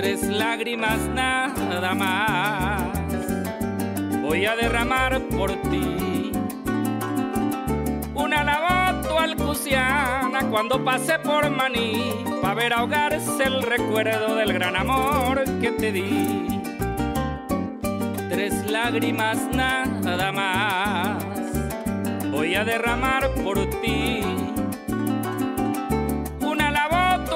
Tres lágrimas nada más voy a derramar por ti. Una lavato alcusiana cuando pasé por Maní, para ver ahogarse el recuerdo del gran amor que te di. Tres lágrimas nada más voy a derramar por ti.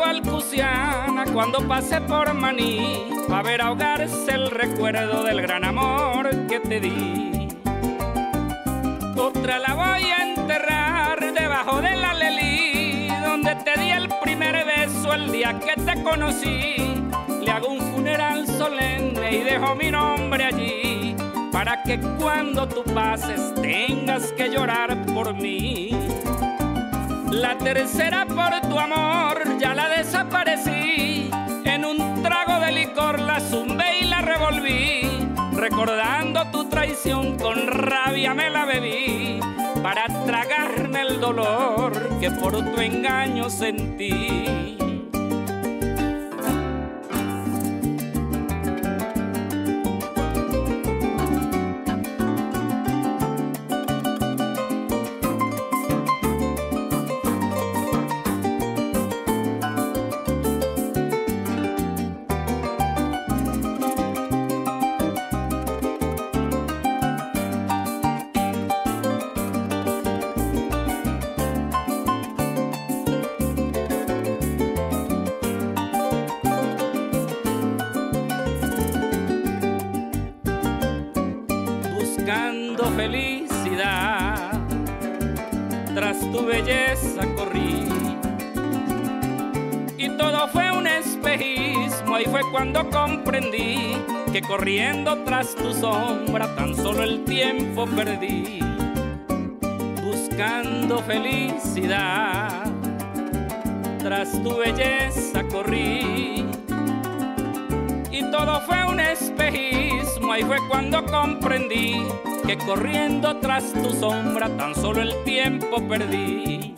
Lavoto alcusiana cuando pasé por Maní, para ver ahogarse el recuerdo del gran amor que te di. Otra la voy a enterrar debajo de la lelí, donde te di el primer beso el día que te conocí. Le hago un funeral solemne y dejo mi nombre allí, para que cuando tú pases tengas que llorar por mí. La tercera por tu amor ya la desaparecí, en un trago de licor la zumbé y la revolví. Recordando tu traición con rabia me la bebí. Para tragarme el dolor que por tu engaño sentí. Tu belleza corrí. Y todo fue un espejismo y fue cuando comprendí que corriendo tras tu sombra tan solo el tiempo perdí. Buscando felicidad. Tras tu belleza corrí y todo fue un espejismo. Ahí fue cuando comprendí que corriendo tras tu sombra tan solo el tiempo perdí.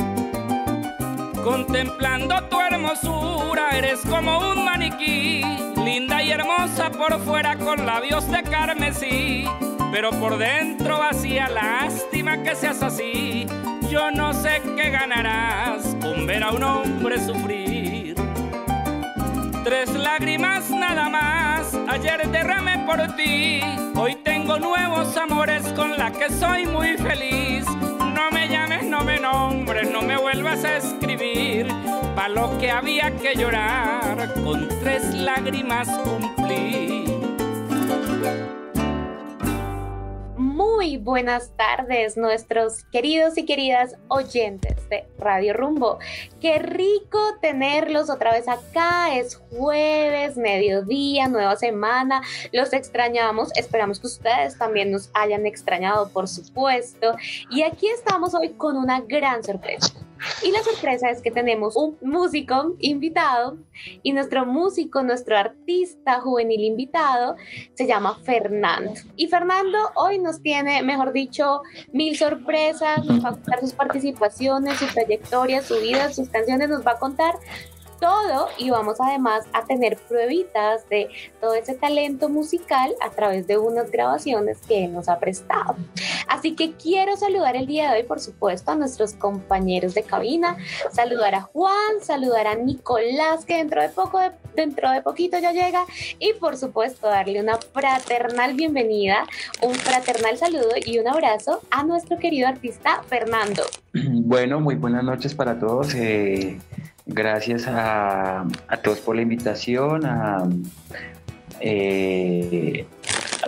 Contemplando tu hermosura, eres como un maniquí, linda y hermosa por fuera con labios de carmesí, pero por dentro vacía, lástima que seas así. Yo no sé qué ganarás con ver a un hombre sufrir tres lágrimas nada más. Ayer derramé por ti, hoy tengo nuevos amores con la que soy muy feliz. No me llames, no me nombres, no me vuelvas a escribir. Pa' lo que había que llorar, con tres lágrimas cumplí. Muy buenas tardes, nuestros queridos y queridas oyentes de Radio Rumbo. Qué rico tenerlos otra vez acá. Es jueves, mediodía, nueva semana. Los extrañamos. Esperamos que ustedes también nos hayan extrañado, por supuesto. Y aquí estamos hoy con una gran sorpresa. Y la sorpresa es que tenemos un músico invitado y nuestro músico, nuestro artista juvenil invitado se llama Fernando. Y Fernando hoy nos tiene, mejor dicho, mil sorpresas, nos va a contar sus participaciones, su trayectoria, su vida, sus canciones, nos va a contar todo y vamos además a tener pruebitas de todo ese talento musical a través de unas grabaciones que nos ha prestado. Así que quiero saludar el día de hoy, por supuesto, a nuestros compañeros de cabina, saludar a Juan, saludar a Nicolás, que dentro de poco, dentro de poquito ya llega, y por supuesto darle una fraternal bienvenida, un fraternal saludo y un abrazo a nuestro querido artista Fernando. Bueno, muy buenas noches para todos. Eh, gracias a, todos por la invitación, a, eh,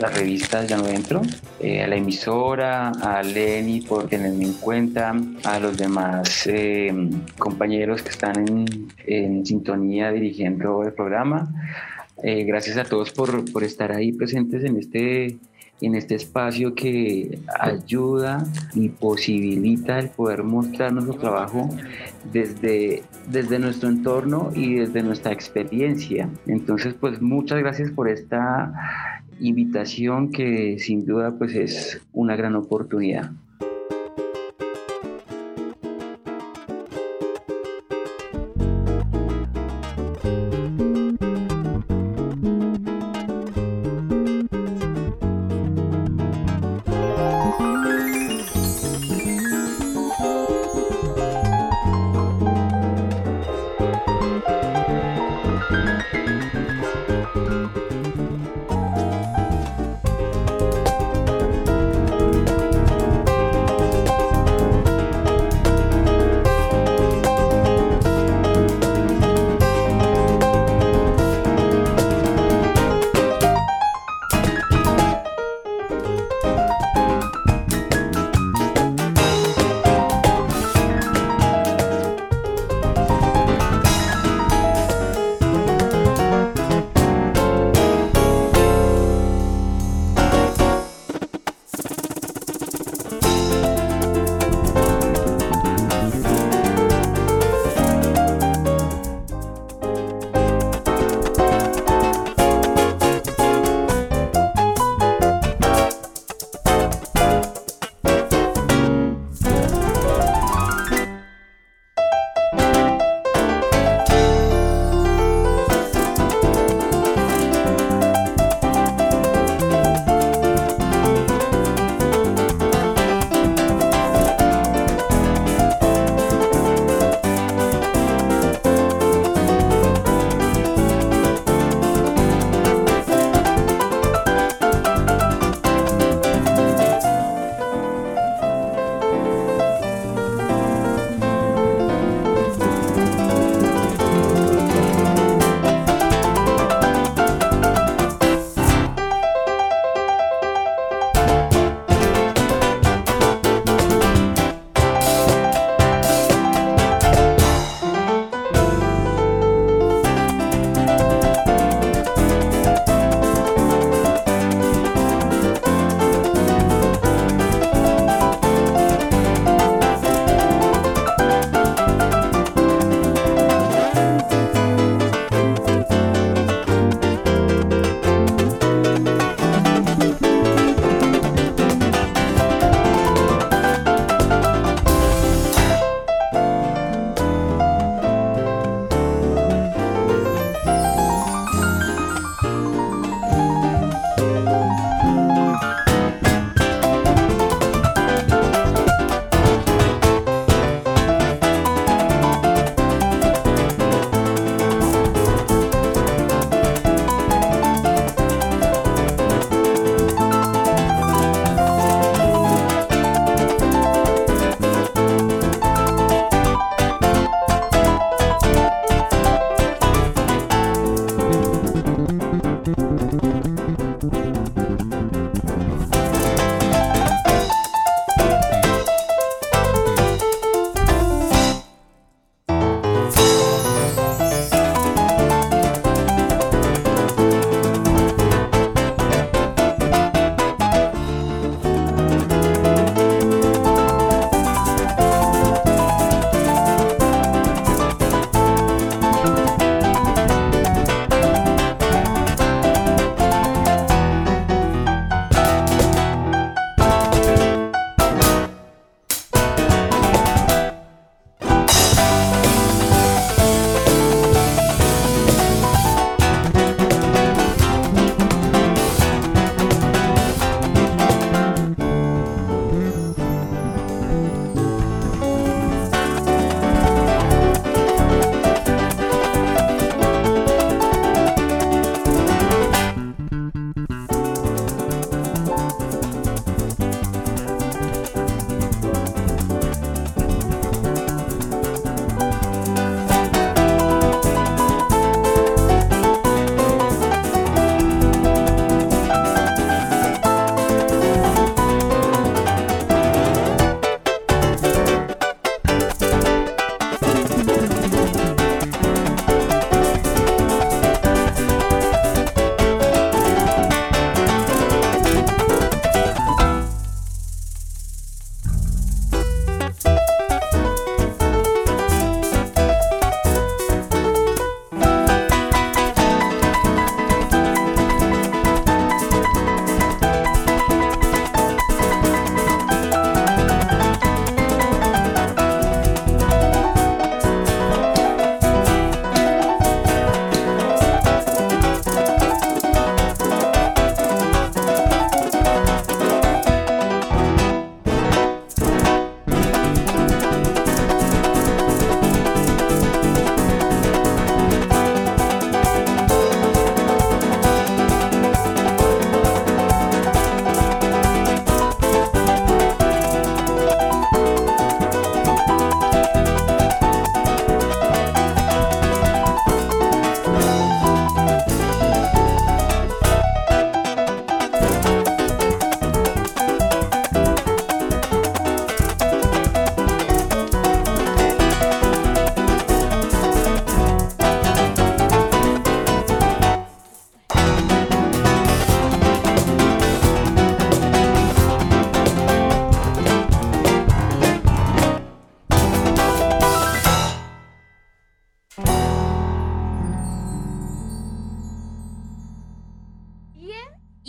las revistas Ya No Entro, eh, a la emisora, a Lenny por tenerme en cuenta, a los demás eh, compañeros que están en, en, sintonía dirigiendo el programa. Gracias a todos por, por estar ahí presentes en este en este espacio que ayuda y posibilita el poder mostrar nuestro trabajo desde, desde nuestro entorno y desde nuestra experiencia. Entonces, pues muchas gracias por esta invitación que sin duda pues es una gran oportunidad.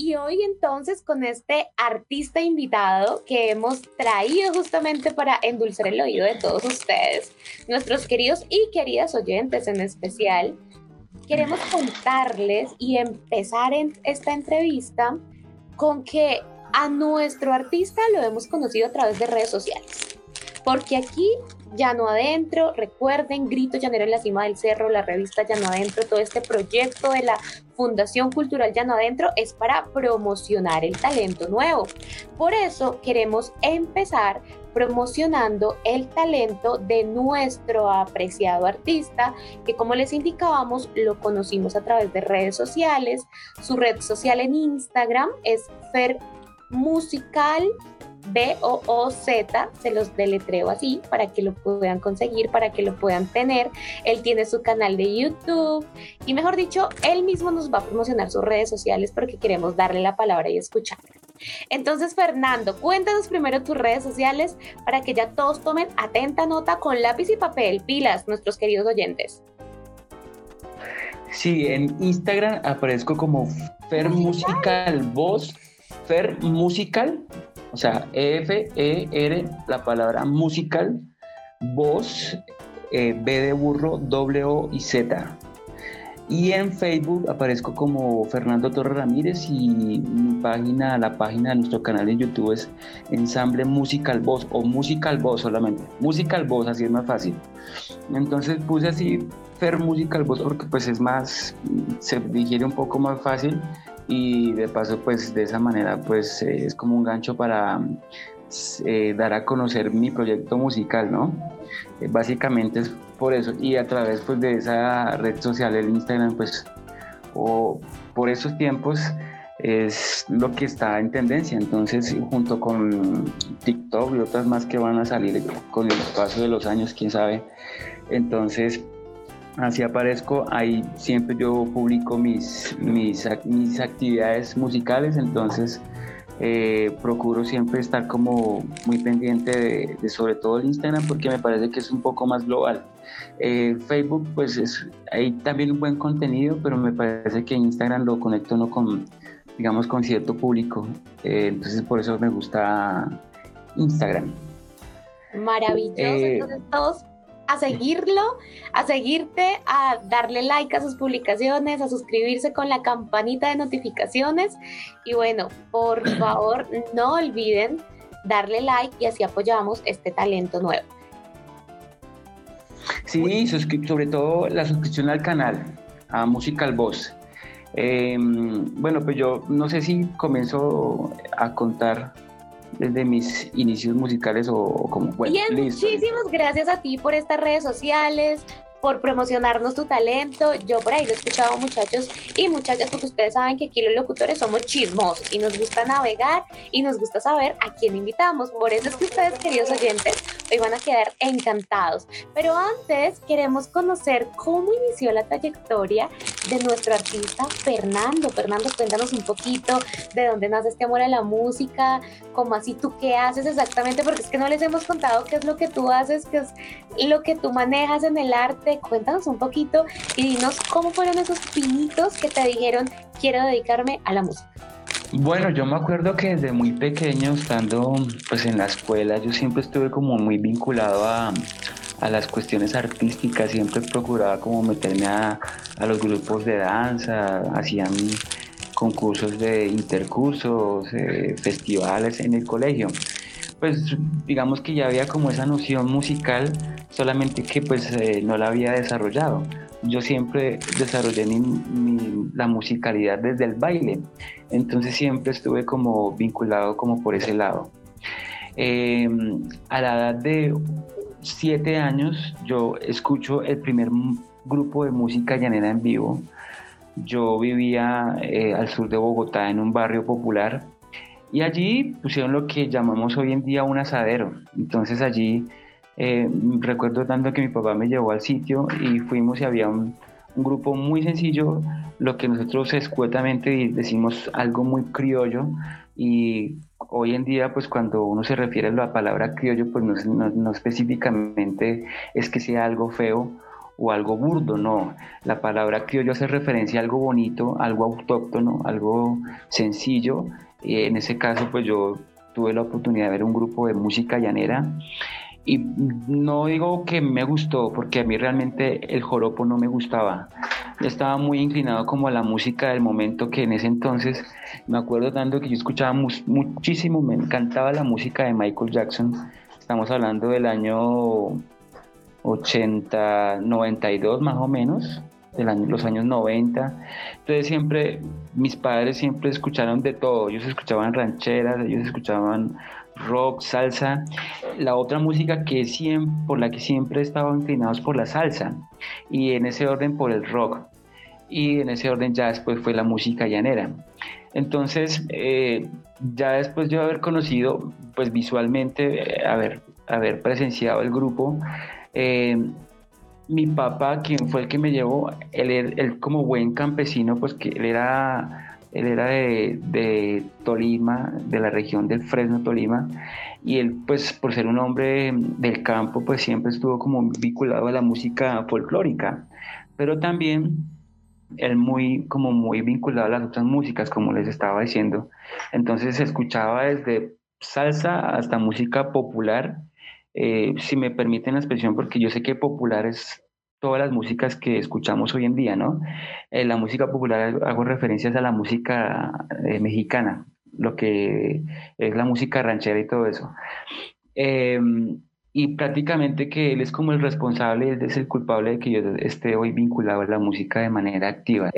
Y hoy entonces con este artista invitado que hemos traído justamente para endulzar el oído de todos ustedes, nuestros queridos y queridas oyentes en especial, queremos contarles y empezar esta entrevista con que a nuestro artista lo hemos conocido a través de redes sociales. Porque aquí Llano Adentro, recuerden, Grito Llanero en la cima del cerro, la revista Llano Adentro, todo este proyecto de la Fundación Cultural Llano Adentro es para promocionar el talento nuevo. Por eso queremos empezar promocionando el talento de nuestro apreciado artista, que como les indicábamos, lo conocimos a través de redes sociales. Su red social en Instagram es Fer Musical B-O-O-Z, se los deletreo así para que lo puedan conseguir, para que lo puedan tener. Él tiene su canal de YouTube y mejor dicho, él mismo nos va a promocionar sus redes sociales porque queremos darle la palabra y escucharla. Entonces, Fernando, cuéntanos primero tus redes sociales para que ya todos tomen atenta nota con lápiz y papel, pilas, nuestros queridos oyentes. Sí, en Instagram aparezco como Fer Musical Voz, Fer Musical o sea, F, E, R, la palabra musical, voz, eh, B de burro, W y Z. Y en Facebook aparezco como Fernando Torres Ramírez y mi página, la página de nuestro canal en YouTube es Ensamble Musical Voz o Musical Voz solamente. Musical Voz, así es más fácil. Entonces puse así Fer Musical Voz porque pues es más, se digiere un poco más fácil y de paso pues de esa manera pues eh, es como un gancho para eh, dar a conocer mi proyecto musical, ¿no? Eh, básicamente es por eso y a través pues de esa red social, el Instagram pues o por esos tiempos es lo que está en tendencia, entonces junto con TikTok y otras más que van a salir con el paso de los años, quién sabe, entonces así aparezco, ahí siempre yo publico mis, mis, mis actividades musicales, entonces eh, procuro siempre estar como muy pendiente de, sobre todo el Instagram porque me parece que es un poco más global. Eh, Facebook pues es, hay también un buen contenido, pero me parece que Instagram lo conecto no con, digamos, con cierto público, eh, entonces por eso me gusta Instagram. Maravilloso, entonces todos a seguirlo, a seguirte, a darle like a sus publicaciones, a suscribirse con la campanita de notificaciones. Y bueno, por favor, no olviden darle like y así apoyamos este talento nuevo. Sí, sobre todo la suscripción al canal, a Musical Voz. Em, bueno, pues yo no sé si comienzo a contar desde mis inicios musicales o, como bueno. Bien, muchísimas gracias a ti por estas redes sociales, por promocionarnos tu talento. Yo por ahí lo he escuchado muchachos y muchachas porque ustedes saben que aquí los locutores somos chismosos y nos gusta navegar y nos gusta saber a quién invitamos. Por eso es que ustedes, queridos oyentes, hoy van a quedar encantados. Pero antes queremos conocer cómo inició la trayectoria de nuestro artista Fernando. Fernando, cuéntanos un poquito de dónde nace este amor a la música, cómo así tú qué haces exactamente, porque es que no les hemos contado qué es lo que tú haces, qué es lo que tú manejas en el arte. Cuéntanos un poquito y dinos cómo fueron esos pinitos que te dijeron quiero dedicarme a la música. Bueno, yo me acuerdo que desde muy pequeño, estando pues en la escuela, yo siempre estuve como muy vinculado a, las cuestiones artísticas, siempre procuraba como meterme a, los grupos de danza, hacían concursos de intercursos, eh, festivales en el colegio. Pues digamos que ya había como esa noción musical, solamente que pues eh, no la había desarrollado yo siempre desarrollé la musicalidad desde el baile, entonces siempre estuve como vinculado como por ese lado. Em, a la edad de siete años yo escucho el primer grupo de música llanera en vivo. Yo vivía eh, al sur de Bogotá en un barrio popular y allí pusieron lo que llamamos hoy en día un asadero. Entonces allí eh, recuerdo tanto que mi papá me llevó al sitio y fuimos y había un, grupo muy sencillo, lo que nosotros escuetamente decimos algo muy criollo y hoy en día pues cuando uno se refiere a la palabra criollo pues no, no, específicamente es que sea algo feo o algo burdo, no. La palabra criollo hace referencia a algo bonito, algo autóctono, algo sencillo. Y en ese caso, pues yo tuve la oportunidad de ver un grupo de música llanera y no digo que me gustó, porque a mí realmente el joropo no me gustaba. Estaba muy inclinado como a la música del momento que en ese entonces me acuerdo tanto que yo escuchaba muchísimo, me encantaba la música de Michael Jackson. Estamos hablando del año 80, 92 más o menos, de los años 90. Entonces siempre, mis padres siempre escucharon de todo. Ellos escuchaban rancheras, ellos escuchaban rock, salsa. La otra música que siempre, por la que siempre estado inclinados por la salsa y en ese orden por el rock. Y en ese orden ya después fue la música llanera. Entonces, eh, ya después de haber conocido, pues visualmente, eh, haber, haber presenciado el grupo, eh, mi papá, quien fue el que me llevó, él, él, como buen campesino, pues que él era, él era de, de, Tolima, de la región del Fresno, Tolima, y él, pues por ser un hombre del campo, pues siempre estuvo como vinculado a la música folclórica, pero también él muy, como muy vinculado a las otras músicas, como les estaba diciendo. Entonces se escuchaba desde salsa hasta música popular, eh, si me permiten la expresión, porque yo sé que popular es todas las músicas que escuchamos hoy en día, ¿no? Eh, la música popular hago referencias a la música eh, mexicana, lo que es la música ranchera y todo eso. Em, y prácticamente que él es como el responsable, es el culpable de que yo esté hoy vinculado a la música de manera activa.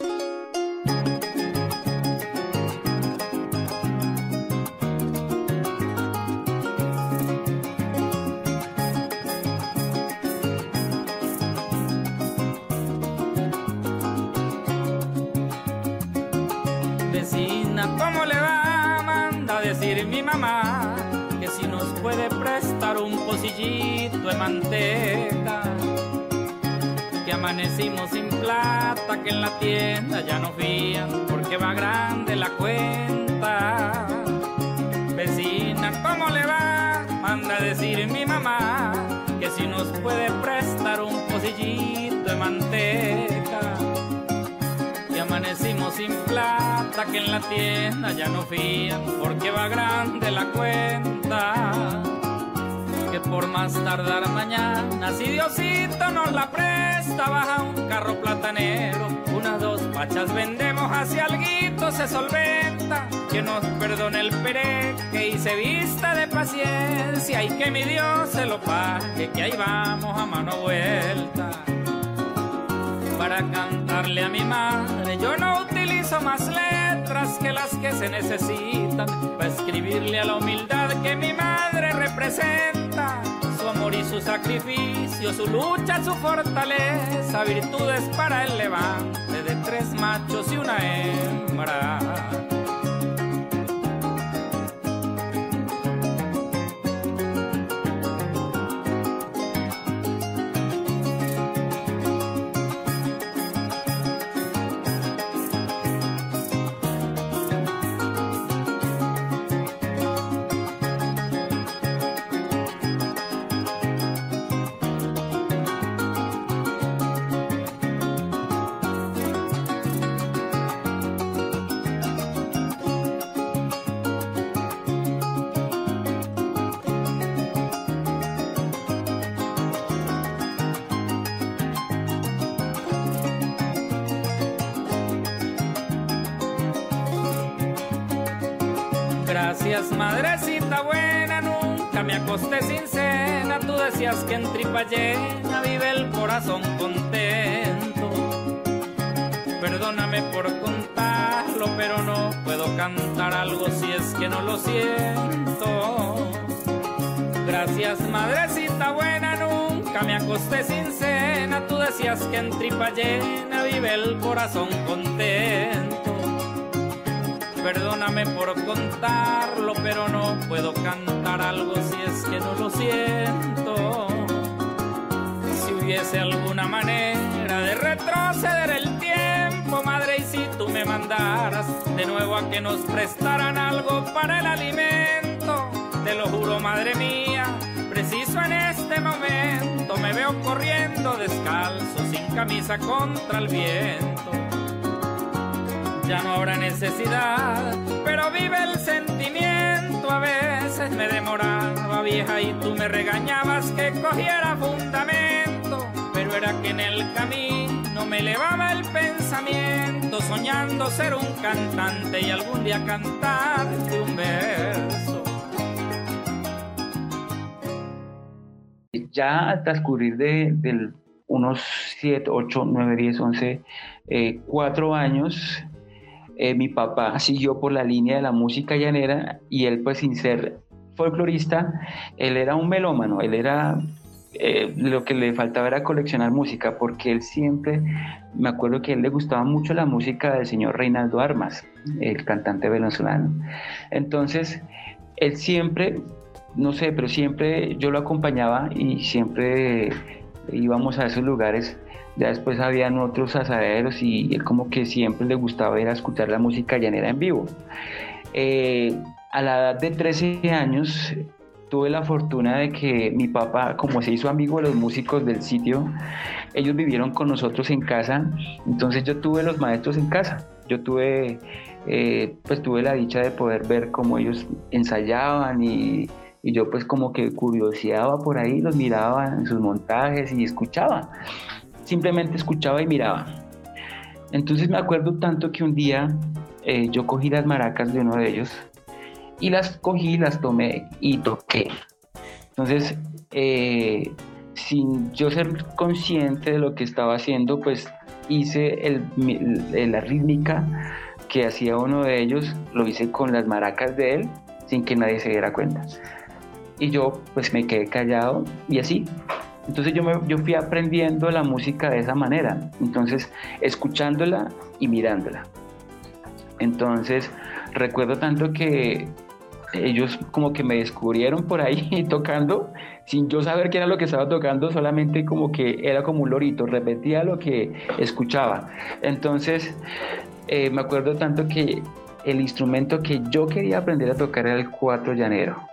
Amanecimos sin plata, que en la tienda ya no fían, porque va grande la cuenta. Vecina, ¿cómo le va? Manda a decir mi mamá que si nos puede prestar un pocillito de manteca. Que amanecimos sin plata, que en la tienda ya no fían, porque va grande la cuenta que por más tardar mañana, si Diosito nos la presta, baja un carro platanero, unas dos pachas vendemos, hacia alguito se solventa, que nos perdone el pereque y se vista de paciencia. Y que mi Dios se lo pague, que ahí vamos a mano vuelta. Para cantarle a mi madre, yo no utilizo más letras que las que se necesitan, para escribirle a la humildad que mi madre representa y su sacrificio, su lucha, su fortaleza, virtudes para el levante de tres machos y una hembra. Decías que en tripa llena vive el corazón contento. Perdóname por contarlo, pero no puedo cantar algo si es que no lo siento. Gracias, madrecita buena, nunca me acosté sin cena. Tú decías que en tripa llena vive el corazón contento. Perdóname por contarlo, pero no puedo cantar algo si es que no lo siento. Si hubiese alguna manera de retroceder el tiempo, madre, y si tú me mandaras de nuevo a que nos prestaran algo para el alimento, te lo juro, madre mía preciso en este momento me veo corriendo descalzo, sin camisa contra el viento. Ya no habrá necesidad, pero vive el sentimiento. A veces me demoraba vieja y tú me regañabas que cogiera fundamento, pero era que en el camino me elevaba el pensamiento, soñando ser un cantante y algún día cantarte un verso. ya al transcurrir de, unos 7, 8, 9, 10, 11, 4 años, eh, mi papá siguió por la línea de la música llanera y él pues sin ser folclorista, él era un melómano, él era eh, lo que le faltaba era coleccionar música, porque él siempre, me acuerdo que él le gustaba mucho la música del señor Reinaldo Armas, el cantante venezolano. Entonces, él siempre no sé, pero siempre yo lo acompañaba y siempre íbamos a esos lugares. Ya después habían otros asaderos y él como que siempre le gustaba ir escuchar la música llanera en vivo. Eh, a la edad de 13 años tuve la fortuna de que mi papá, como se hizo amigo de los músicos del sitio, ellos vivieron con nosotros en casa, entonces yo tuve los maestros en casa. Yo tuve, eh, pues tuve la dicha de poder ver cómo ellos ensayaban y y yo pues como que curioseaba por ahí, los miraba en sus montajes y escuchaba, simplemente escuchaba y miraba. Entonces me acuerdo tanto que un día eh, yo cogí las maracas de uno de ellos y las cogí, las tomé y toqué. Entonces, eh, sin yo ser consciente de lo que estaba haciendo, pues hice el, la rítmica que hacía uno de ellos, lo hice con las maracas de él, sin que nadie se diera cuenta y yo pues me quedé callado y así. Entonces yo, me, yo fui aprendiendo la música de esa manera, entonces escuchándola y mirándola. Entonces recuerdo tanto que ellos como que me descubrieron por ahí tocando sin yo saber qué era lo que estaba tocando, solamente como que era como un lorito, repetía lo que escuchaba. Entonces eh, me acuerdo tanto que el instrumento que yo quería aprender a tocar era el cuatro llanero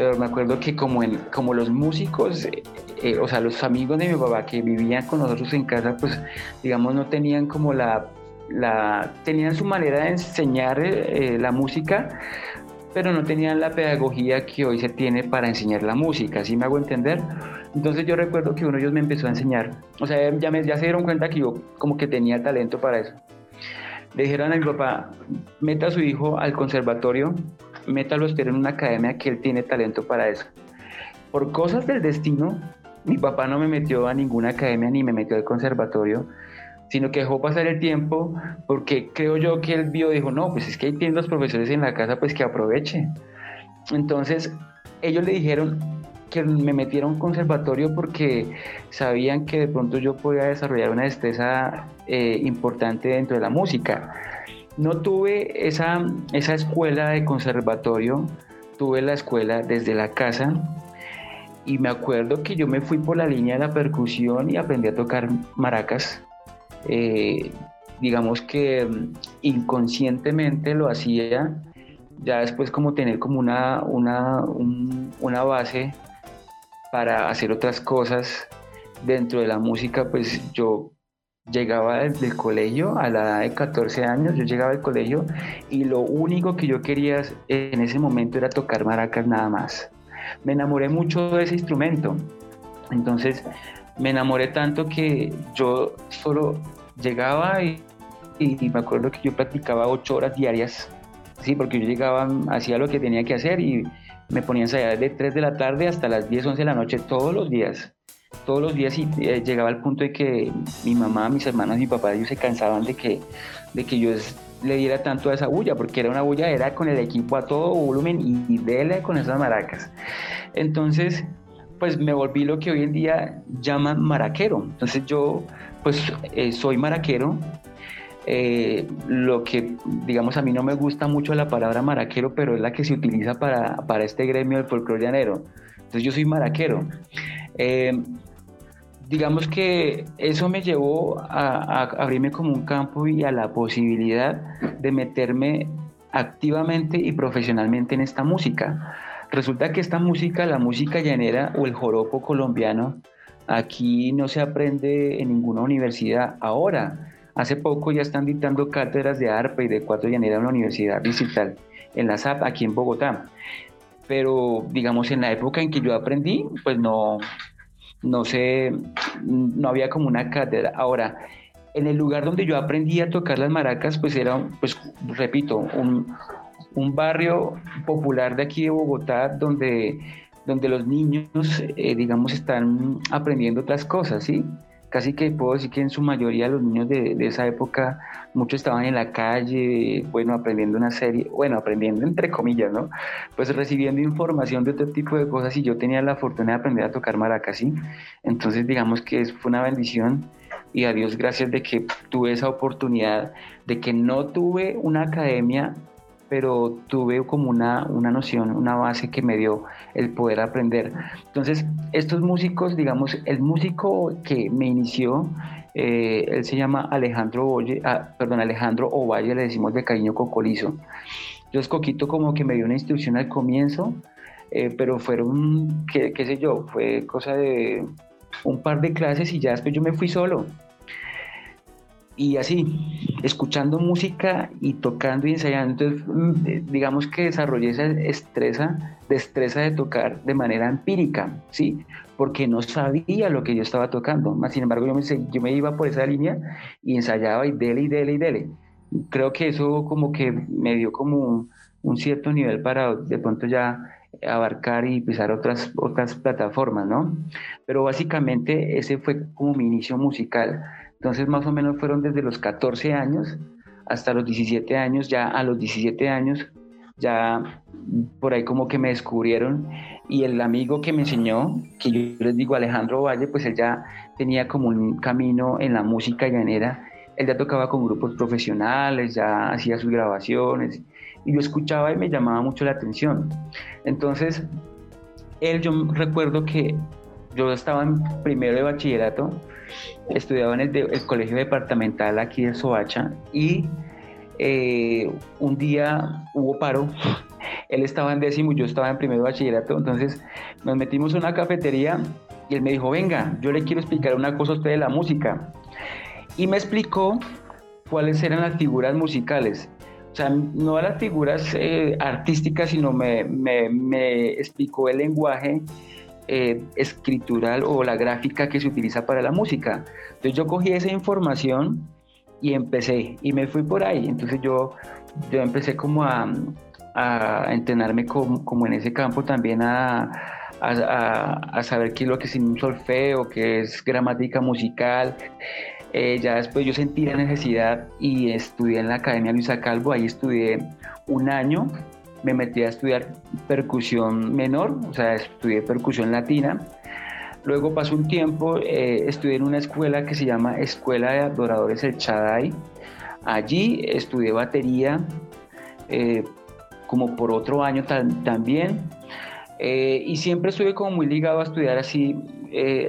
pero me acuerdo que como, en, como los músicos, eh, eh, o sea, los amigos de mi papá que vivían con nosotros en casa, pues digamos no tenían como la, la tenían su manera de enseñar eh, la música, pero no tenían la pedagogía que hoy se tiene para enseñar la música, ¿sí me hago entender? Entonces yo recuerdo que uno de ellos me empezó a enseñar, o sea, ya, me, ya se dieron cuenta que yo como que tenía talento para eso. Le dijeron a mi papá, meta a su hijo al conservatorio métalo a en una academia que él tiene talento para eso. Por cosas del destino, mi papá no me metió a ninguna academia ni me metió al conservatorio, sino que dejó pasar el tiempo porque creo yo que él vio, dijo, no, pues es que hay tiendas profesores en la casa, pues que aproveche. Entonces, ellos le dijeron que me metiera a un conservatorio porque sabían que de pronto yo podía desarrollar una destreza eh, importante dentro de la música. No tuve esa, esa escuela de conservatorio, tuve la escuela desde la casa y me acuerdo que yo me fui por la línea de la percusión y aprendí a tocar maracas. Eh, digamos que mm, inconscientemente lo hacía, ya después como tener como una, una, una base para hacer otras cosas dentro de la música, pues yo llegaba del, colegio a la edad de 14 años, yo llegaba al colegio y lo único que yo quería en ese momento era tocar maracas nada más. Me enamoré mucho de ese instrumento. Entonces me enamoré tanto que yo solo llegaba y, me acuerdo que yo practicaba ocho horas diarias, sí, porque yo llegaba, hacía lo que tenía que hacer y me ponía a ensayar de 3 de la tarde hasta las 10, 11 de la noche todos los días todos los días y eh, llegaba al punto de que mi mamá, mis hermanos, mi papá, ellos se cansaban de que, de que yo le diera tanto a esa bulla, porque era una bulla, era con el equipo a todo volumen y, y dele con esas maracas. Entonces, pues me volví lo que hoy en día llaman maraquero. Entonces yo, pues eh, soy maraquero. Eh, lo que, digamos, a mí no me gusta mucho la palabra maraquero, pero es la que se utiliza para, para este gremio del folclore llanero. Entonces yo soy maraquero. Eh, digamos que eso me llevó a, abrirme como un campo y a la posibilidad de meterme activamente y profesionalmente en esta música. resulta que esta música, la música llanera o el joropo colombiano, aquí no se aprende en ninguna universidad. Ahora, hace poco ya están dictando cátedras de arpa y de cuatro llanera en la Universidad Digital, en la SAP, aquí en Bogotá. Pero, digamos, en la época en que yo aprendí, pues no, no sé, no había como una cátedra. Ahora, en el lugar donde yo aprendí a tocar las maracas, pues era, pues repito, un, un barrio popular de aquí de Bogotá donde, donde los niños, eh, digamos, están aprendiendo otras cosas, ¿sí? Casi que puedo decir que en su mayoría los niños de, de, esa época, muchos estaban en la calle, bueno, aprendiendo una serie, bueno, aprendiendo entre comillas, ¿no? Pues recibiendo información de otro tipo de cosas y yo tenía la fortuna de aprender a tocar maracas, ¿sí? Entonces, digamos que fue una bendición y a Dios gracias de que tuve esa oportunidad, de que no tuve una academia pero tuve como una, una noción, una base que me dio el poder aprender. Entonces, estos músicos, digamos, el músico que me inició, eh, él se llama Alejandro Oye, ah, perdón, Alejandro Ovalle, le decimos de cariño Cocolizo. Yo es Coquito como que me dio una instrucción al comienzo, eh, pero fueron, qué sé yo, fue cosa de un par de clases y ya después yo me fui solo y así, escuchando música y tocando y ensayando. Entonces, mm, eh, digamos que desarrollé esa destreza, destreza de tocar de manera empírica, ¿sí? Porque no sabía lo que yo estaba tocando. Más sin embargo, yo me, yo me iba por esa línea y ensayaba y dele y dele y dele. Creo que eso como que me dio como un, cierto nivel para de pronto ya abarcar y pisar otras, otras plataformas, ¿no? Pero básicamente ese fue como mi inicio musical entonces más o menos fueron desde los 14 años hasta los 17 años, ya a los 17 años ya por ahí como que me descubrieron y el amigo que me enseñó, que yo les digo Alejandro Valle, pues él ya tenía como un camino en la música llanera, él ya tocaba con grupos profesionales, ya hacía sus grabaciones y yo escuchaba y me llamaba mucho la atención. Entonces, él yo recuerdo que yo estaba en primero de bachillerato estudiaba en el, colegio departamental aquí de Soacha y eh, un día hubo paro. Él estaba en décimo yo estaba en primero bachillerato, entonces nos metimos en una cafetería y él me dijo, venga, yo le quiero explicar una cosa a usted de la música. Y me explicó cuáles eran las figuras musicales. O sea, no las figuras eh, artísticas, sino me, me, me explicó el lenguaje eh, escritural o la gráfica que se utiliza para la música. Entonces yo cogí esa información y empecé y me fui por ahí. Entonces yo, yo empecé como a, entrenarme como, en ese campo también a, a, saber qué es lo que es un solfeo, qué es gramática musical. Eh, ya después yo sentí la necesidad y estudié en la Academia Luisa Calvo, ahí estudié un año me metí a estudiar percusión menor, o sea, estudié percusión latina. Luego pasó un tiempo, eh, estudié en una escuela que se llama Escuela de Adoradores El Chaday. Allí estudié batería, eh, como por otro año también. Eh, y siempre estuve como muy ligado a estudiar así,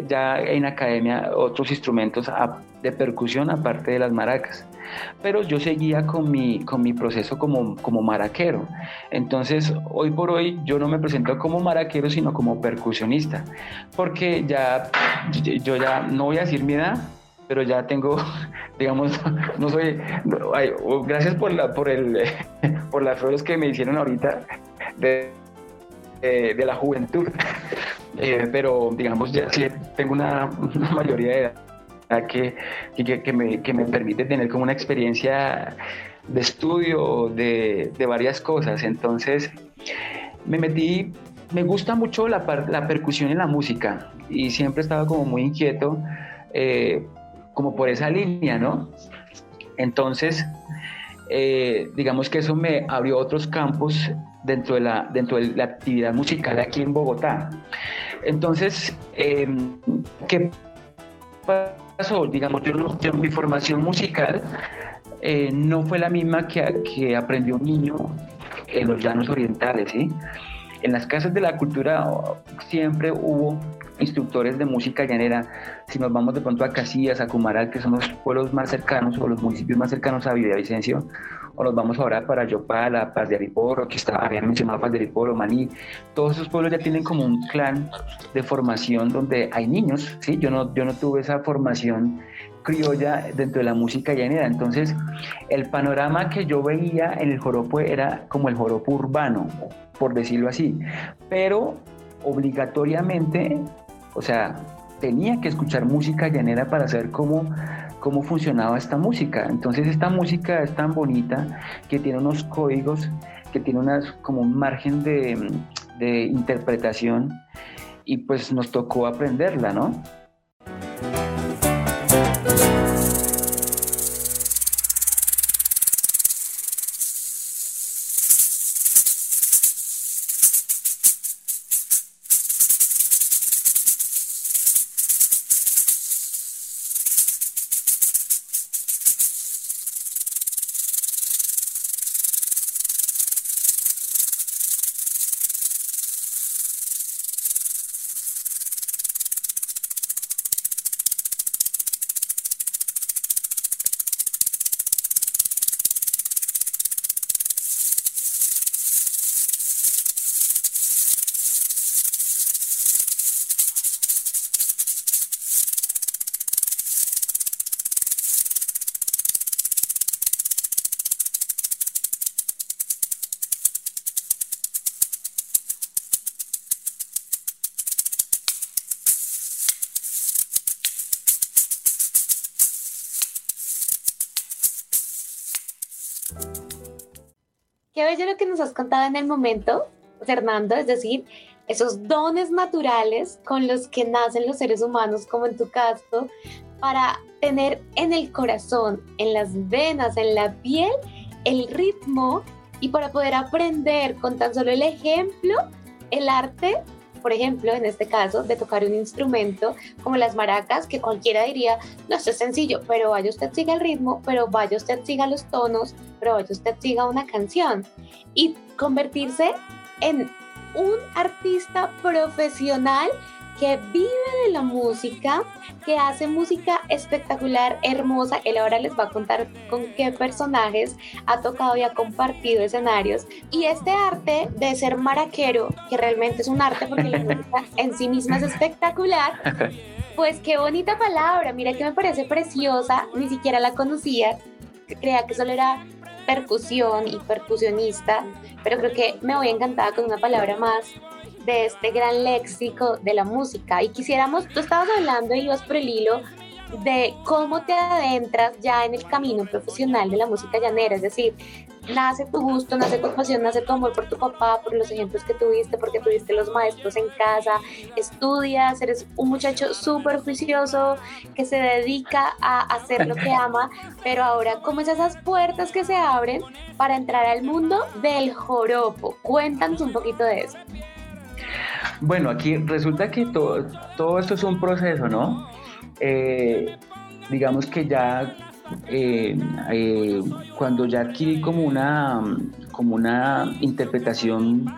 ya en academia, otros instrumentos de percusión aparte de las maracas pero yo seguía con mi, con mi proceso como, como maraquero. Entonces, hoy por hoy yo no me presento como maraquero, sino como percusionista, porque ya, yo ya no voy a decir mi edad, pero ya tengo, digamos, no soy, gracias por, la, por, el, por las flores que me hicieron ahorita de, de, la juventud, eh, pero digamos, ya sí tengo una mayoría de edad que, que, me, que, me, permite tener como una experiencia de estudio de, de varias cosas. Entonces me metí, me gusta mucho la, la percusión en la música y siempre he estado como muy inquieto eh, como por esa línea, ¿no? Entonces, eh, digamos que eso me abrió otros campos dentro de la, dentro de la actividad musical aquí en Bogotá. Entonces, eh, ¿qué digamos, yo, mi formación musical eh, no fue la misma que, que aprendió un niño en los llanos orientales. En las casas de la cultura siempre hubo instructores de música llanera. Si nos vamos de pronto a Casillas, a Cumaral, que son los pueblos más cercanos o los municipios más cercanos a Villavicencio, o nos vamos ahora para Yopala, Paz de Ariporo, que está, habían mencionado Paz de Ariporo, Maní, todos esos pueblos ya tienen como un clan de formación donde hay niños, ¿sí? Yo no, yo no tuve esa formación criolla dentro de la música llanera, entonces el panorama que yo veía en el joropo era como el joropo urbano, por decirlo así, pero obligatoriamente, o sea, tenía que escuchar música llanera para saber cómo cómo funcionaba esta música. Entonces esta música es tan bonita que tiene unos códigos, que tiene unas, como un margen de, de interpretación y pues nos tocó aprenderla, ¿no? Qué bello lo que nos has contado en el momento, Fernando, es decir, esos dones naturales con los que nacen los seres humanos, como en tu caso, para tener en el corazón, en las venas, en la piel, el ritmo y para poder aprender con tan solo el ejemplo, el arte por ejemplo, en este caso, de tocar un instrumento como las maracas, que cualquiera diría, no, esto es sencillo, pero vaya usted siga el ritmo, pero vaya usted siga los tonos, vaya usted siga una canción. Y convertirse en un artista profesional que vive de la música, que hace música espectacular, hermosa. Él ahora les va a contar con qué personajes ha tocado y ha compartido escenarios. Y este arte de ser maraquero, que realmente es un arte porque la música en sí misma es espectacular, pues qué bonita palabra, mira que me parece preciosa, ni siquiera la conocía, creía que solo era percusión y percusionista, pero creo que me voy encantada con una palabra más de este gran léxico de la música. Y quisiéramos, tú estabas hablando y ibas por el hilo de cómo te adentras ya en el camino profesional de la música llanera, es decir, nace tu gusto, nace tu pasión, nace tu amor por tu papá, por los ejemplos que tuviste, porque tuviste los maestros en casa, estudias, eres un muchacho súper juicioso que se dedica a hacer lo que ama, pero ahora, ¿cómo es esas puertas que se abren para entrar al mundo del joropo? Cuéntanos un poquito de eso. Bueno, aquí resulta que todo, todo esto es un proceso, ¿no? Eh, digamos que ya eh, eh, cuando ya adquirí como una, como una interpretación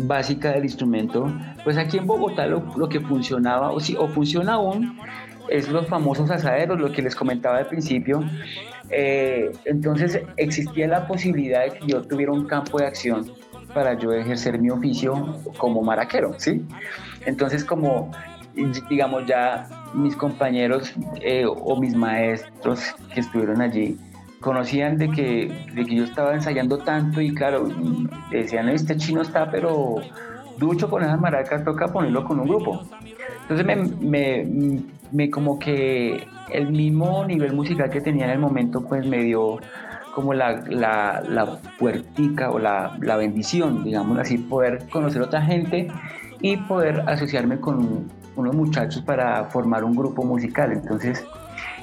básica del instrumento, pues aquí en Bogotá lo, que funcionaba, o, si, o funciona aún, es los famosos asaderos, lo que les comentaba al principio. entonces existía la posibilidad de que yo tuviera un campo de acción para yo ejercer mi oficio como maraquero, ¿sí? Entonces, como digamos ya mis compañeros eh, o mis maestros que estuvieron allí conocían de que, de que yo estaba ensayando tanto y claro, decían, este chino está pero ducho con esas maracas, toca ponerlo con un grupo. Entonces me, me, me como que el mismo nivel musical que tenía en el momento pues me dio como la, la, la puertica o la, la, bendición, digamos así, poder conocer a otra gente y poder asociarme con unos muchachos para formar un grupo musical. Entonces,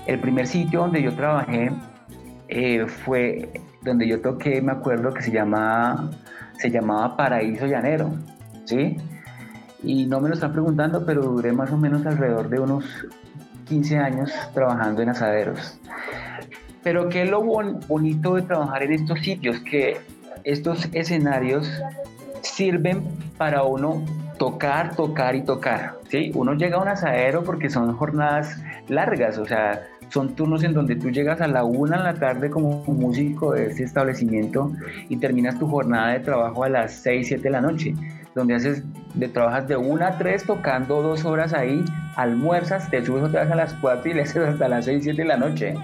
el primer sitio donde yo trabajé eh, fue donde yo toqué, me acuerdo que se llamaba, se llamaba Paraíso Llanero, ¿sí? Y no me lo están preguntando, pero duré más o menos alrededor de unos 15 años trabajando en asaderos. Pero ¿qué es lo bonito de trabajar en estos sitios? Que estos escenarios sirven para uno tocar, tocar y tocar. ¿sí? Uno llega a un asadero porque son jornadas largas, o sea, son turnos en donde tú llegas a la una de la tarde como músico de este establecimiento y terminas tu jornada de trabajo a las 6, 7 de la noche, donde haces, de, trabajas de una a tres tocando dos horas ahí, almuerzas, te subes otra vez a las 4 y le haces hasta las 6, 7 de la noche.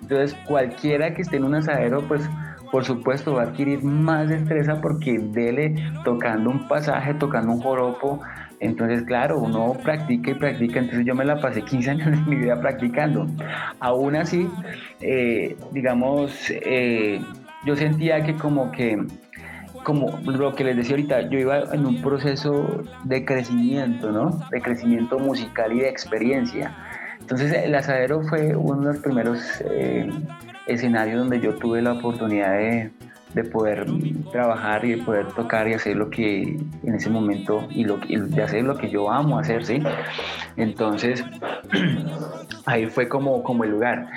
Entonces cualquiera que esté en un asadero, pues por supuesto va a adquirir más destreza porque dele tocando un pasaje, tocando un joropo, entonces, claro, uno practica y practica, entonces yo me la pasé 15 años de mi vida practicando. Aún así, eh, digamos, eh, yo sentía que como que, como lo que les decía ahorita, yo iba en un proceso de crecimiento, ¿no? De crecimiento musical y de experiencia. Entonces, el asadero fue uno de los primeros eh, escenarios donde yo tuve la oportunidad de de poder trabajar y de poder tocar y hacer lo que en ese momento y, lo, de hacer lo que yo amo hacer, ¿sí? Entonces, ahí fue como, como el lugar.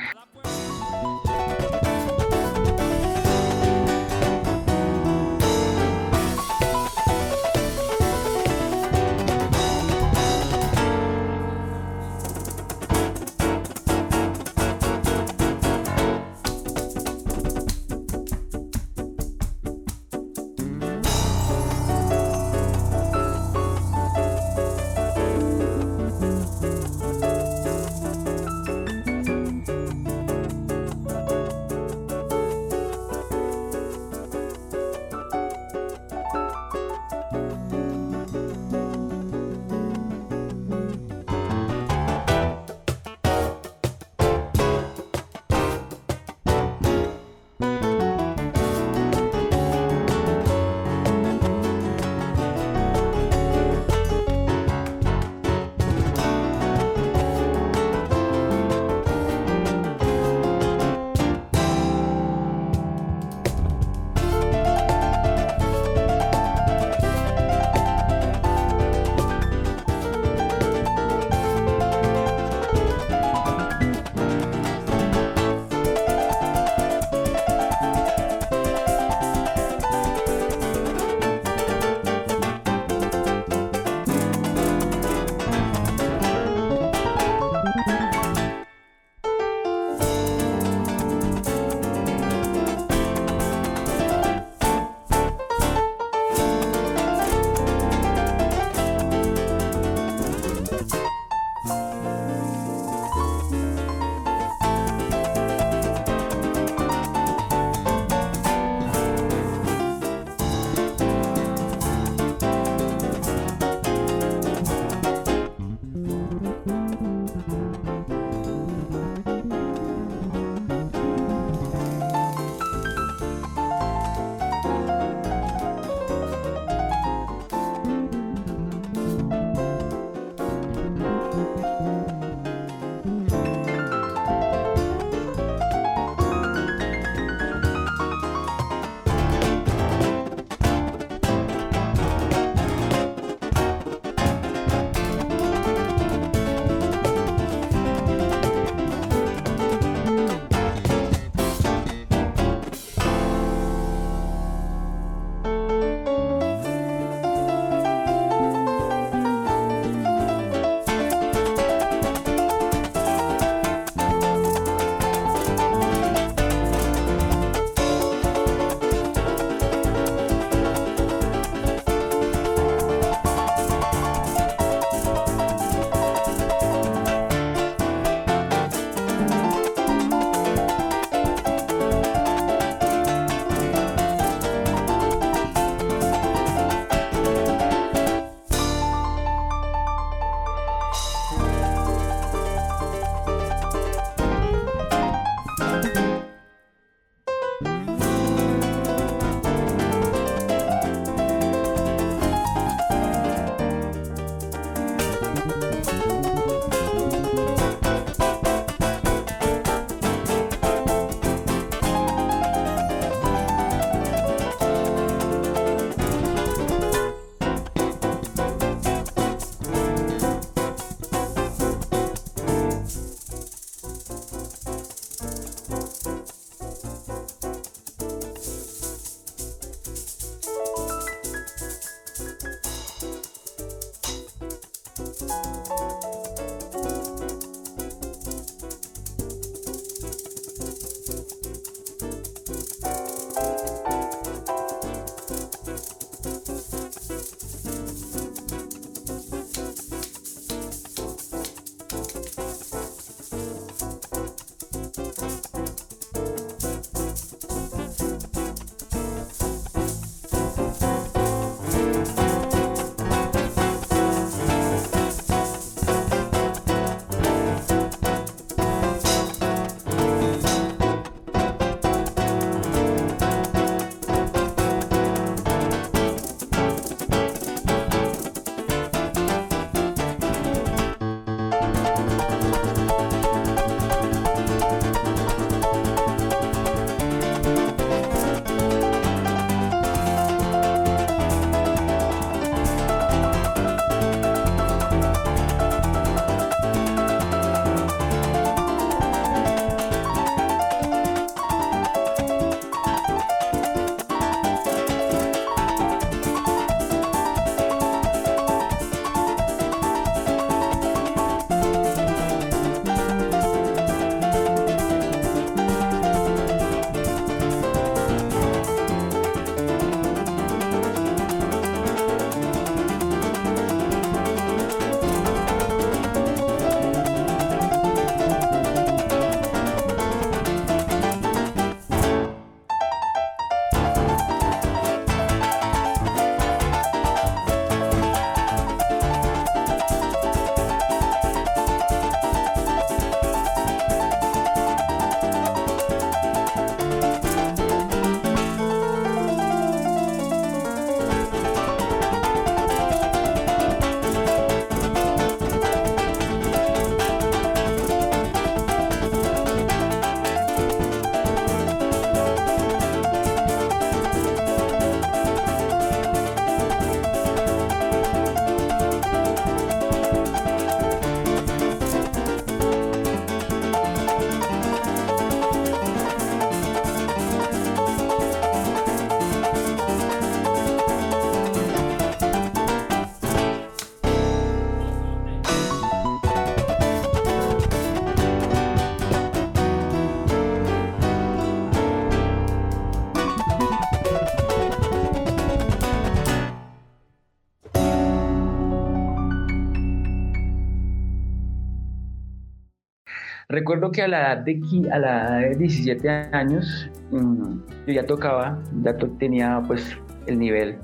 Recuerdo que a la edad de, a la de 17 años mm, yo ya tocaba, ya tenía pues el nivel.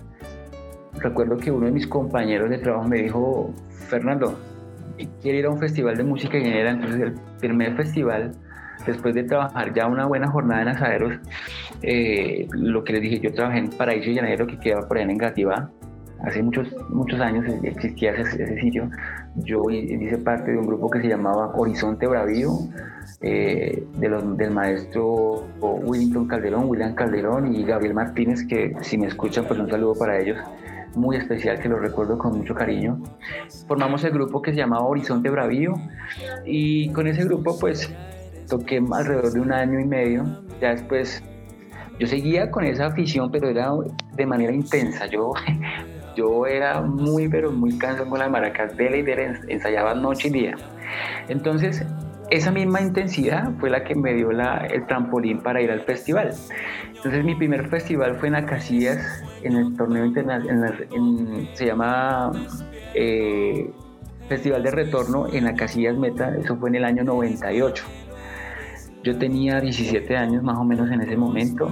Recuerdo que uno de mis compañeros de trabajo me dijo, Fernando, quiero ir a un festival de música llanera. Entonces el primer festival, después de trabajar ya una buena jornada en asaderos, eh, lo que les dije, yo trabajé en Paraíso Llanero que quedaba por ahí en Engativá. Hace muchos, muchos años existía ese, sitio. Yo hice parte de un grupo que se llamaba Horizonte Bravío, eh, de los, del maestro Willington Calderón, William Calderón y Gabriel Martínez, que si me escuchan, pues un saludo para ellos muy especial que lo recuerdo con mucho cariño. Formamos el grupo que se llamaba Horizonte Bravío y con ese grupo pues toqué alrededor de un año y medio. Ya después yo seguía con esa afición, pero era de manera intensa. Yo, yo era muy, pero muy cansado con las maracas de y ensayaba noche y día. Entonces, esa misma intensidad fue la que me dio el trampolín para ir al festival. Entonces mi primer festival fue en Acacias, en el torneo internacional, se llama eh, Festival de Retorno en Acacias Meta, eso fue en el año 98. Yo tenía 17 años más o menos en ese momento.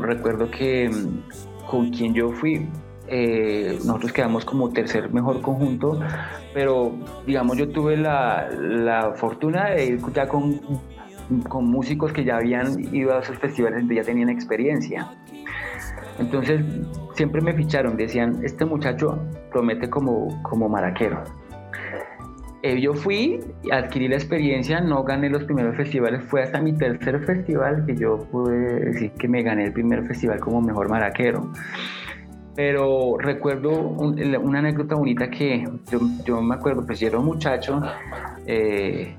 Recuerdo que mm, con quien yo fui, eh, nosotros quedamos como tercer mejor conjunto, pero digamos yo tuve la, la fortuna de ir ya con con músicos que ya habían ido a esos festivales, ya tenían experiencia. Entonces siempre me ficharon, decían, este muchacho promete como, como maraquero. Eh, yo fui, adquirí la experiencia, no gané los primeros festivales, fue hasta mi tercer festival que yo pude decir que me gané el primer festival como mejor maraquero. Pero recuerdo una anécdota bonita que yo, me acuerdo, pues yo era un muchacho, eh,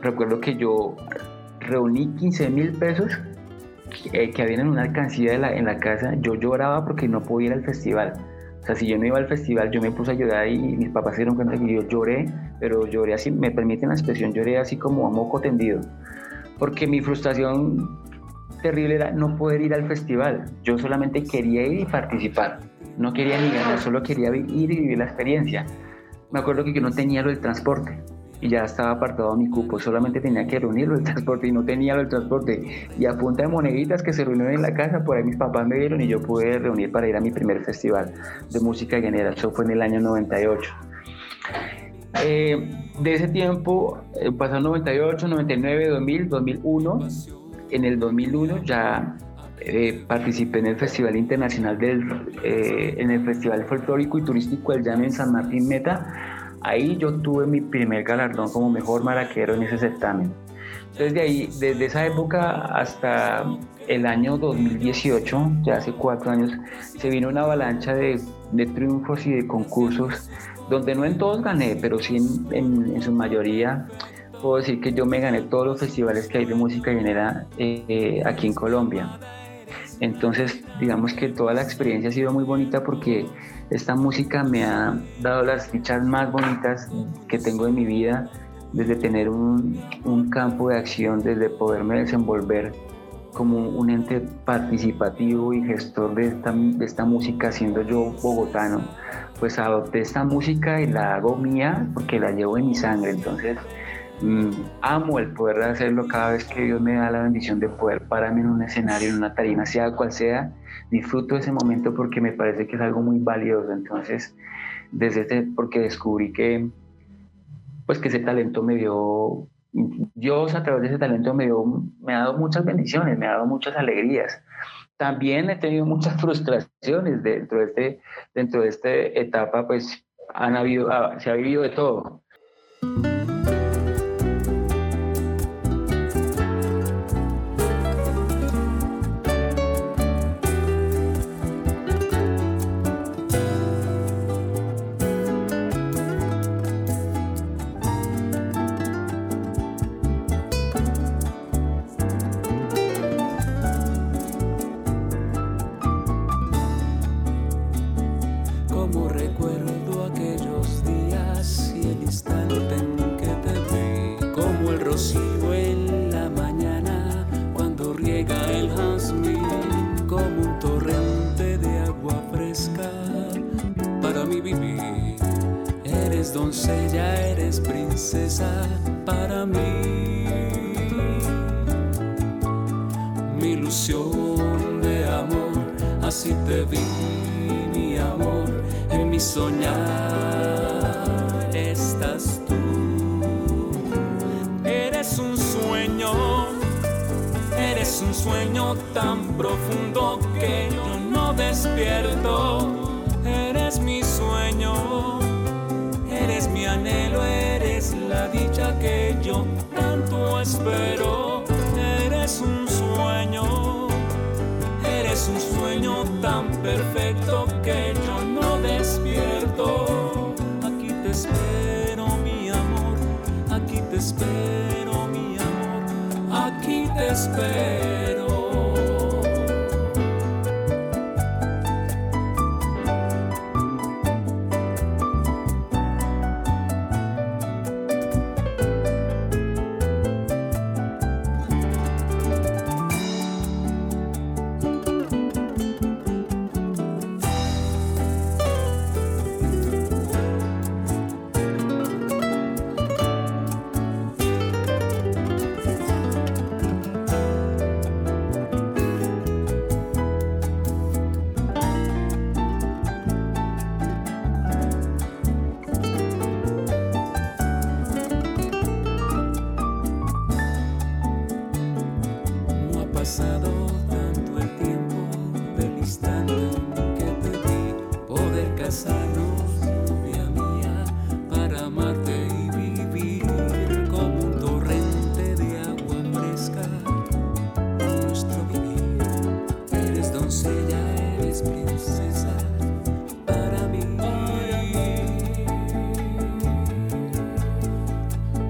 recuerdo que yo reuní 15 mil pesos que, habían en una alcancía en la casa. Yo lloraba porque no podía ir al festival. O sea, si yo no iba al festival, yo me puse a llorar y mis papás se dieron cuenta que yo lloré, pero lloré así, me permiten la expresión, lloré así como a moco tendido. Porque mi frustración terrible era no poder ir al festival. Yo solamente quería ir y participar. No quería ni ganar, solo quería ir y vivir la experiencia. Me acuerdo que yo no tenía lo del transporte y ya estaba apartado mi cupo, solamente tenía que reunirlo el transporte y no tenía el transporte. Y a punta de moneditas que se reunieron en la casa, por ahí mis papás me dieron y yo pude reunir para ir a mi primer festival de música llanera, eso fue en el año 98. Eh, de ese tiempo, eh, pasaron 98, 99, 2000, 2001. En el 2001 ya eh, participé en el Festival Internacional del, en el Festival Folclórico y Turístico del Llano en San Martín Meta Ahí yo tuve mi primer galardón como mejor maraquero en ese certamen. Desde ahí, desde esa época hasta el año 2018, ya hace cuatro años, se vino una avalancha de, triunfos y de concursos, donde no en todos gané, pero sí en, su mayoría puedo decir que yo me gané todos los festivales que hay de música llanera eh, aquí en Colombia. Entonces, digamos que toda la experiencia ha sido muy bonita porque esta música me ha dado las fichas más bonitas que tengo en mi vida, desde tener un, campo de acción, desde poderme desenvolver como un ente participativo y gestor de esta, de esta música, siendo yo bogotano, pues adopté esta música y la hago mía porque la llevo en mi sangre. Entonces, amo el poder hacerlo cada vez que Dios me da la bendición de poder pararme en un escenario, en una tarima, sea cual sea, disfruto ese momento porque me parece que es algo muy valioso. Entonces, desde este, porque descubrí que, pues que ese talento me dio, Dios a través de ese talento me dio, me ha dado muchas bendiciones, me ha dado muchas alegrías. También he tenido muchas frustraciones dentro de este, dentro de esta etapa, pues han habido, ah, se ha vivido de todo. Así te vi, mi amor, en mi soñar estás tú. Eres un sueño, eres un sueño tan profundo que yo no despierto. Eres mi sueño Eres mi anhelo, eres la dicha que yo tanto espero. Perfecto que yo no despierto. Aquí te espero, mi amor, aquí te espero, mi amor, aquí te espero.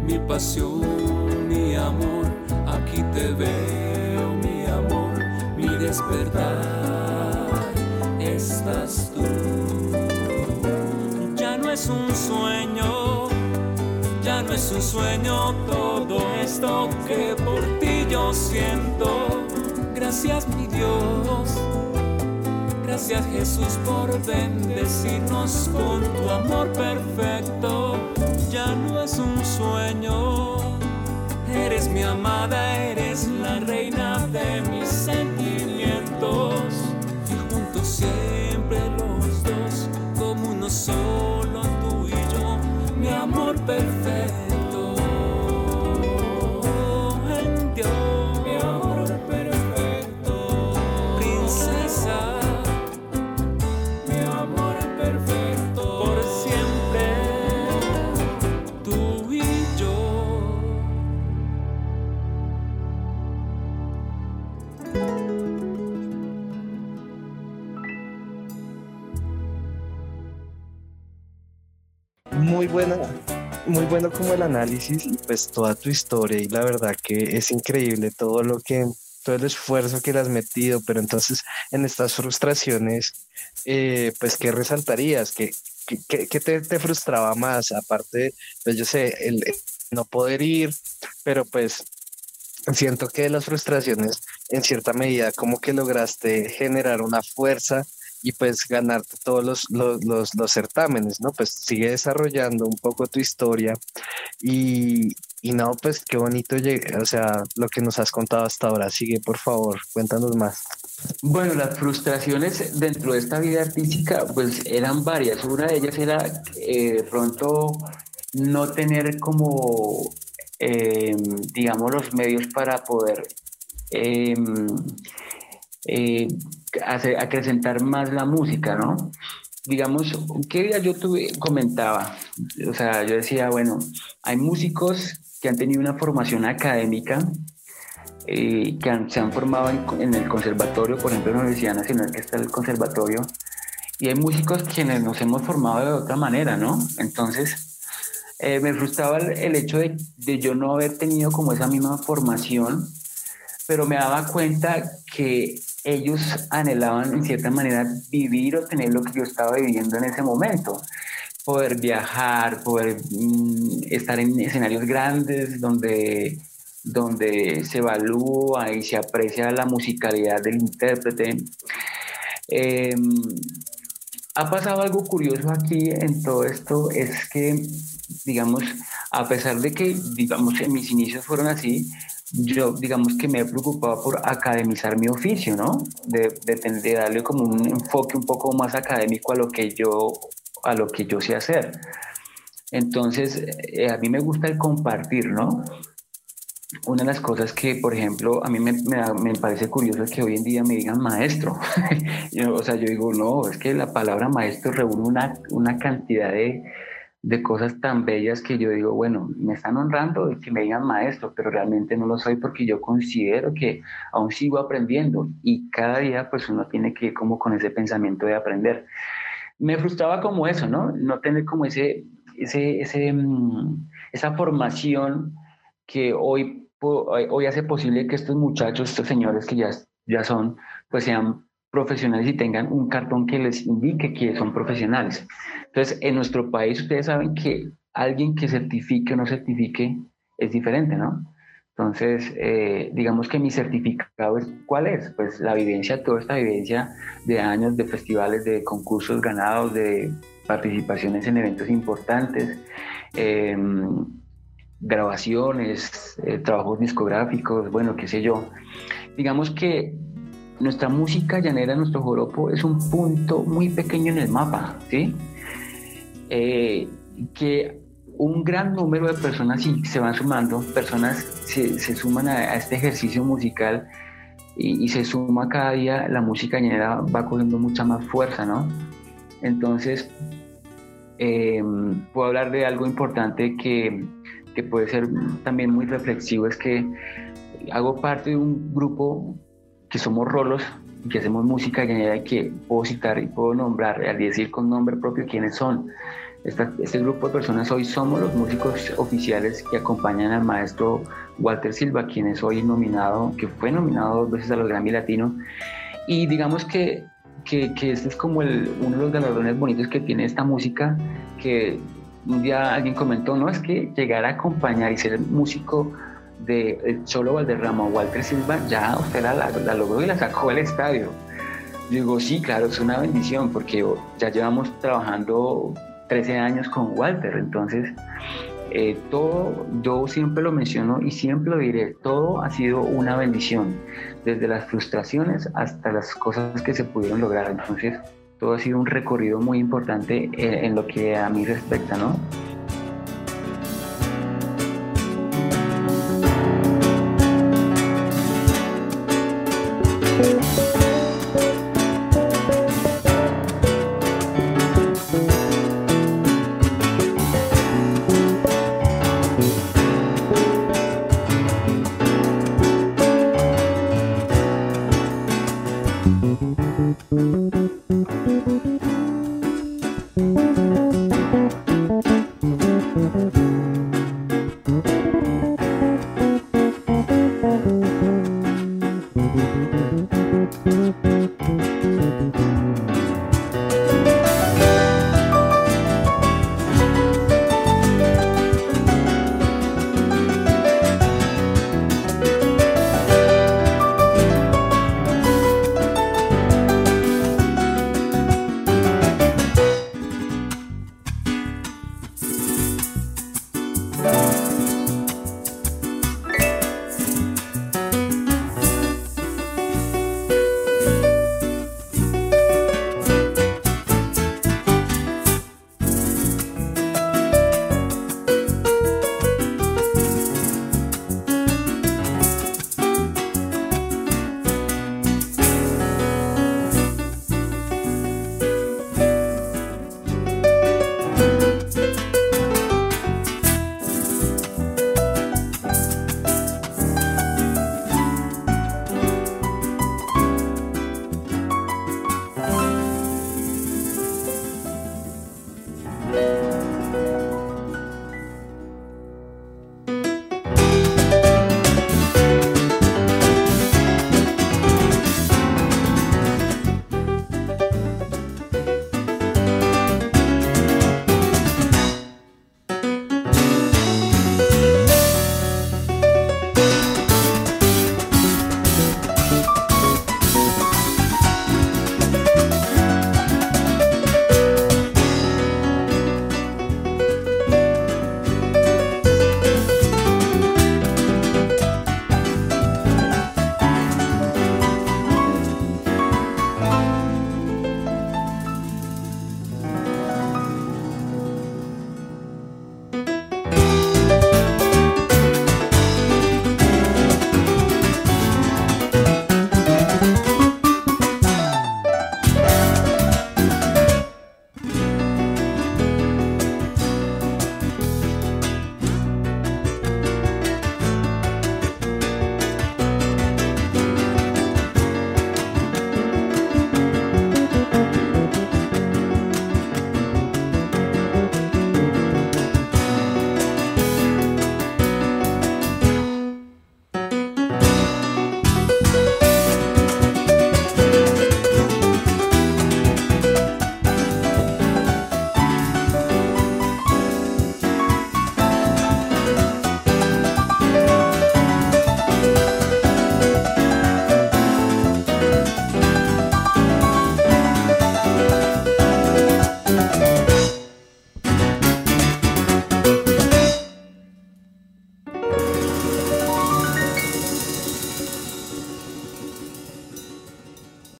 mi pasión, mi amor, aquí te veo, mi amor, mi despertar, estás tú. Ya no es un sueño, ya no es un sueño todo esto que por ti yo siento. Gracias mi Dios. Gracias Jesús por bendecirnos con tu amor perfecto ya no es un sueño. Eres mi amada, eres la reina de mis sentimientos. Y juntos siempre los dos, como uno solo. Muy bueno como el análisis y pues toda tu historia y la verdad que es increíble todo lo que, todo el esfuerzo que le has metido, pero entonces en estas frustraciones, eh, pues ¿qué resaltarías? ¿Qué, qué, te, te, frustraba más? Aparte, pues yo sé, el, no poder ir, pero pues siento que las frustraciones en cierta medida como que lograste generar una fuerza y pues ganarte todos los, los, los, certámenes, ¿no? Pues sigue desarrollando un poco tu historia y, y no, pues qué bonito, o sea, lo que nos has contado hasta ahora. Sigue, por favor, cuéntanos más. Bueno, las frustraciones dentro de esta vida artística, pues eran varias. Una de ellas era eh, pronto no tener como, em, digamos, los medios para poder em, eh, acrecentar más la música, ¿no? Digamos, ¿qué día yo tuve, comentaba? O sea, yo decía, bueno, hay músicos que han tenido una formación académica, eh, que se han formado en, el conservatorio, por ejemplo, en la Universidad Nacional, que está el conservatorio, y hay músicos quienes nos hemos formado de otra manera, ¿no? Entonces, eh, me frustraba el, hecho de, de, yo no haber tenido como esa misma formación, pero me daba cuenta que ellos anhelaban en cierta manera vivir o tener lo que yo estaba viviendo en ese momento. Poder viajar, poder mm, estar en escenarios grandes donde, donde se evalúa y se aprecia la musicalidad del intérprete. Em, ha pasado algo curioso aquí en todo esto, es que, digamos, a pesar de que, digamos, en mis inicios fueron así, yo, digamos que me he preocupado por academizar mi oficio, ¿no? De, de, darle como un enfoque un poco más académico a lo que yo, a lo que yo sé hacer. Entonces, eh, a mí me gusta el compartir, ¿no? Una de las cosas que, por ejemplo, a mí me, me, parece curioso es que hoy en día me digan maestro. o sea, yo digo, no, es que la palabra maestro reúne una, una cantidad de, de cosas tan bellas que yo digo, bueno, me están honrando de que me digan maestro, pero realmente no lo soy porque yo considero que aún sigo aprendiendo y cada día pues uno tiene que ir como con ese pensamiento de aprender. Me frustraba como eso, ¿no? No tener como ese, ese, ese mm, esa formación que hoy, hoy hace posible que estos muchachos, estos señores que ya, ya son, pues sean profesionales y tengan un cartón que les indique que son profesionales. Entonces, en nuestro país ustedes saben que alguien que certifique o no certifique es diferente, ¿no? Entonces, eh, digamos que mi certificado es, ¿cuál es? Pues la vivencia, toda esta vivencia de años de festivales, de concursos ganados, de participaciones en eventos importantes, em, grabaciones, eh, trabajos discográficos, bueno, qué sé yo. Digamos que nuestra música llanera, nuestro joropo, es un punto muy pequeño en el mapa, ¿sí? Eh, que un gran número de personas sí, se van sumando, personas se, se suman a, este ejercicio musical y, se suma cada día, la música llanera va cogiendo mucha más fuerza, ¿no? Entonces, eh, puedo hablar de algo importante que, que puede ser también muy reflexivo, es que hago parte de un grupo que somos rolos y que hacemos música y que puedo citar y puedo nombrar, al decir con nombre propio quiénes son. este grupo de personas hoy somos los músicos oficiales que acompañan al maestro Walter Silva, quien es hoy nominado, que fue nominado dos veces a los Grammy Latino. Y digamos que, que, que este es como uno de los galardones bonitos que tiene esta música, que un día alguien comentó, no, es que llegar a acompañar y ser músico de solo Valderrama o Walter Silva, ya usted la, logró y la sacó al estadio. Digo, sí, claro, es una bendición porque ya llevamos trabajando 13 años con Walter, entonces eh, todo, yo siempre lo menciono y siempre lo diré, todo ha sido una bendición, desde las frustraciones hasta las cosas que se pudieron lograr, entonces todo ha sido un recorrido muy importante en lo que a mí respecta, ¿no?